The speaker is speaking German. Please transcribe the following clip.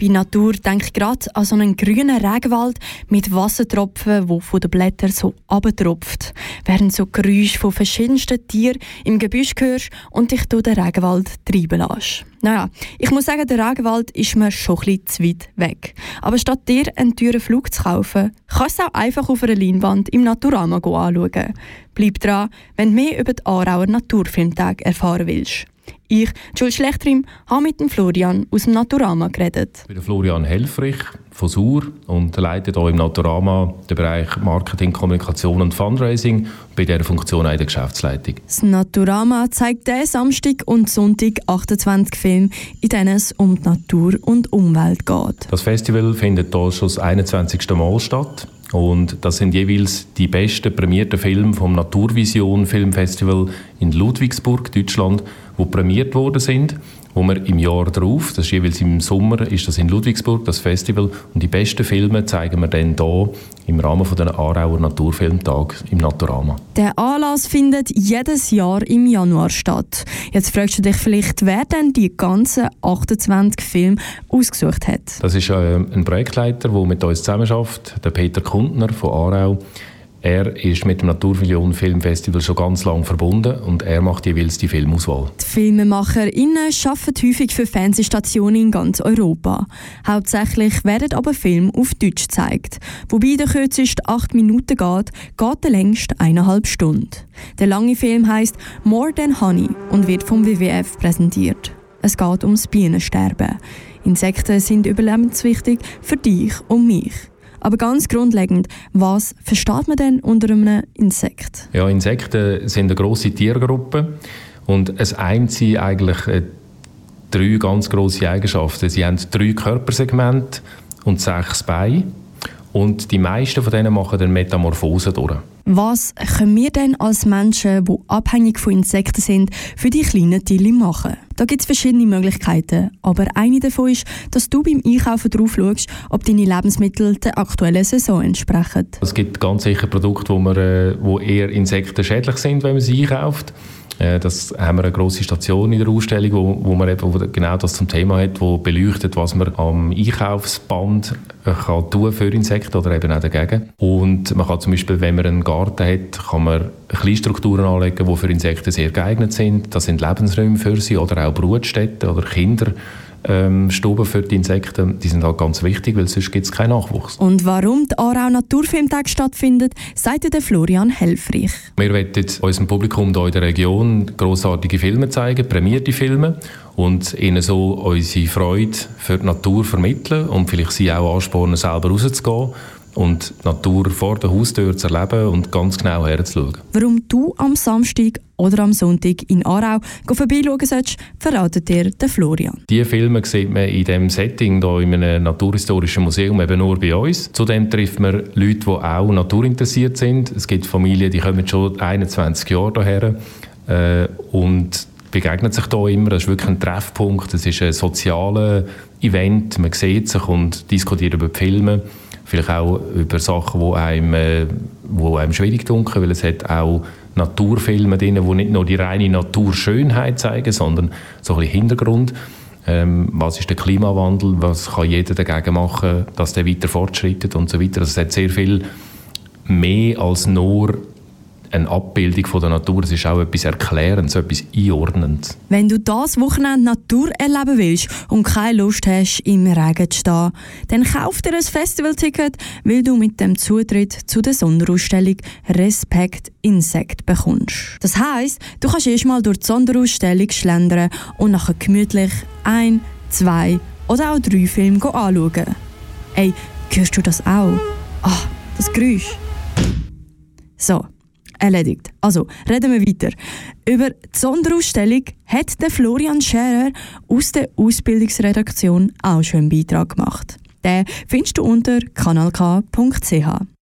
Bei Natur denke ich gerade an so einen grünen Regenwald mit Wassertropfen, wo von den Blättern so abtropft, während so Geräusche von verschiedensten Tieren im Gebüsch hörst und dich durch den Regenwald treiben lässt. Naja, ich muss sagen, der Regenwald ist mir schon ein bisschen zu weit weg. Aber statt dir einen teuren Flug zu kaufen, kannst du auch einfach auf einer Leinwand im Naturama anschauen. Bleib dran, wenn du mehr über den Aarauer Naturfilmtag erfahren willst. Ich, Jules Schlechtrim, habe mit dem Florian aus dem Naturama geredet. Ich bin Florian Helfrich von SUR und leite hier im Naturama den Bereich Marketing, Kommunikation und Fundraising bei dieser Funktion auch in der Geschäftsleitung. Das Naturama zeigt diesen Samstag und Sonntag 28 Filme, in denen es um die Natur und Umwelt geht. Das Festival findet hier schon das 21. Mal statt. Und das sind jeweils die besten prämierten Filme vom Naturvision Filmfestival in Ludwigsburg, Deutschland, die prämiert worden sind wo wir im Jahr darauf, das ist jeweils im Sommer, ist das in Ludwigsburg, das Festival, und die besten Filme zeigen wir dann hier im Rahmen von den Aarauer Naturfilmtag im Naturama. Der Anlass findet jedes Jahr im Januar statt. Jetzt fragst du dich vielleicht, wer denn die ganzen 28 Filme ausgesucht hat. Das ist äh, ein Projektleiter, der mit uns zusammenarbeitet, der Peter Kundner von Aarau. Er ist mit dem Naturvision Filmfestival schon ganz lange verbunden und er macht jeweils die Filmauswahl. Die FilmemacherInnen arbeiten häufig für Fernsehstationen in ganz Europa. Hauptsächlich werden aber Filme auf Deutsch gezeigt. Wobei der kürzeste acht Minuten geht, geht der längste eineinhalb Stunden. Der lange Film heißt More Than Honey und wird vom WWF präsentiert. Es geht ums Bienensterben. Insekten sind überlebenswichtig für dich und mich. Aber ganz grundlegend, was versteht man denn unter einem Insekt? Ja, Insekten sind eine grosse Tiergruppe und es eint sie eigentlich äh, drei ganz grosse Eigenschaften. Sie haben drei Körpersegmente und sechs Beine und die meisten von denen machen dann Metamorphose durch. Was können wir denn als Menschen, die abhängig von Insekten sind, für die kleinen Tiere machen? Da gibt es verschiedene Möglichkeiten, aber eine davon ist, dass du beim Einkaufen drauf schaust, ob deine Lebensmittel der aktuellen Saison entsprechen. Es gibt ganz sicher Produkte, wo, man, äh, wo eher insektenschädlich sind, wenn man sie einkauft. Äh, das haben wir eine große Station in der Ausstellung, wo, wo man eben, genau das zum Thema hat, wo beleuchtet, was man am Einkaufsband äh, kann tun für Insekten oder eben auch dagegen. Und man kann zum Beispiel, wenn man einen Garten hat, kann man Kleinstrukturen anlegen, die für Insekten sehr geeignet sind. Das sind Lebensräume für sie oder auch Brutstätten oder Kinder ähm, Stuben für die Insekten, die sind halt ganz wichtig, weil sonst gibt es keinen Nachwuchs. Und warum der Aarau Naturfilmtag stattfindet, sagt der Florian Helfrich. Wir wollen unserem Publikum hier in der Region grossartige Filme zeigen, prämierte Filme und ihnen so unsere Freude für die Natur vermitteln und vielleicht sie auch anspornen, selber rauszugehen und die Natur vor der Haustür zu erleben und ganz genau herzuschauen. Warum du am Samstag oder am Sonntag in Aarau vorbeischauen sollst, verratet dir der Florian. Diese Filme sieht man in diesem Setting, hier in einem naturhistorischen Museum, eben nur bei uns. Zudem trifft man Leute, die auch naturinteressiert sind. Es gibt Familien, die kommen schon 21 Jahre hierher äh, und begegnen sich hier immer. Das ist wirklich ein Treffpunkt. Es ist ein soziales Event. Man sieht sich und diskutiert über die Filme vielleicht auch über Sachen, die einem, äh, wo einem schwierig dunkeln, weil es hat auch Naturfilme drin, die nicht nur die reine Naturschönheit zeigen, sondern so ein bisschen Hintergrund. Ähm, was ist der Klimawandel? Was kann jeder dagegen machen, dass der weiter fortschreitet und so weiter. Also es hat sehr viel mehr als nur eine Abbildung von der Natur. Es ist auch etwas Erklärendes, etwas Einordnendes. Wenn du das Wochenende Natur erleben willst und keine Lust hast, im Regen zu stehen, dann kauf dir ein Festivalticket, weil du mit dem Zutritt zu der Sonderausstellung Respekt Insekt bekommst. Das heisst, du kannst erstmal durch die Sonderausstellung schlendern und nachher gemütlich ein, zwei oder auch drei Filme anschauen. Ey, hörst du das auch? Ah, das Geräusch. So, erledigt. Also, reden wir weiter. Über die Sonderausstellung hat der Florian Scherer aus der Ausbildungsredaktion auch schon einen Beitrag gemacht. Den findest du unter kanalk.ch.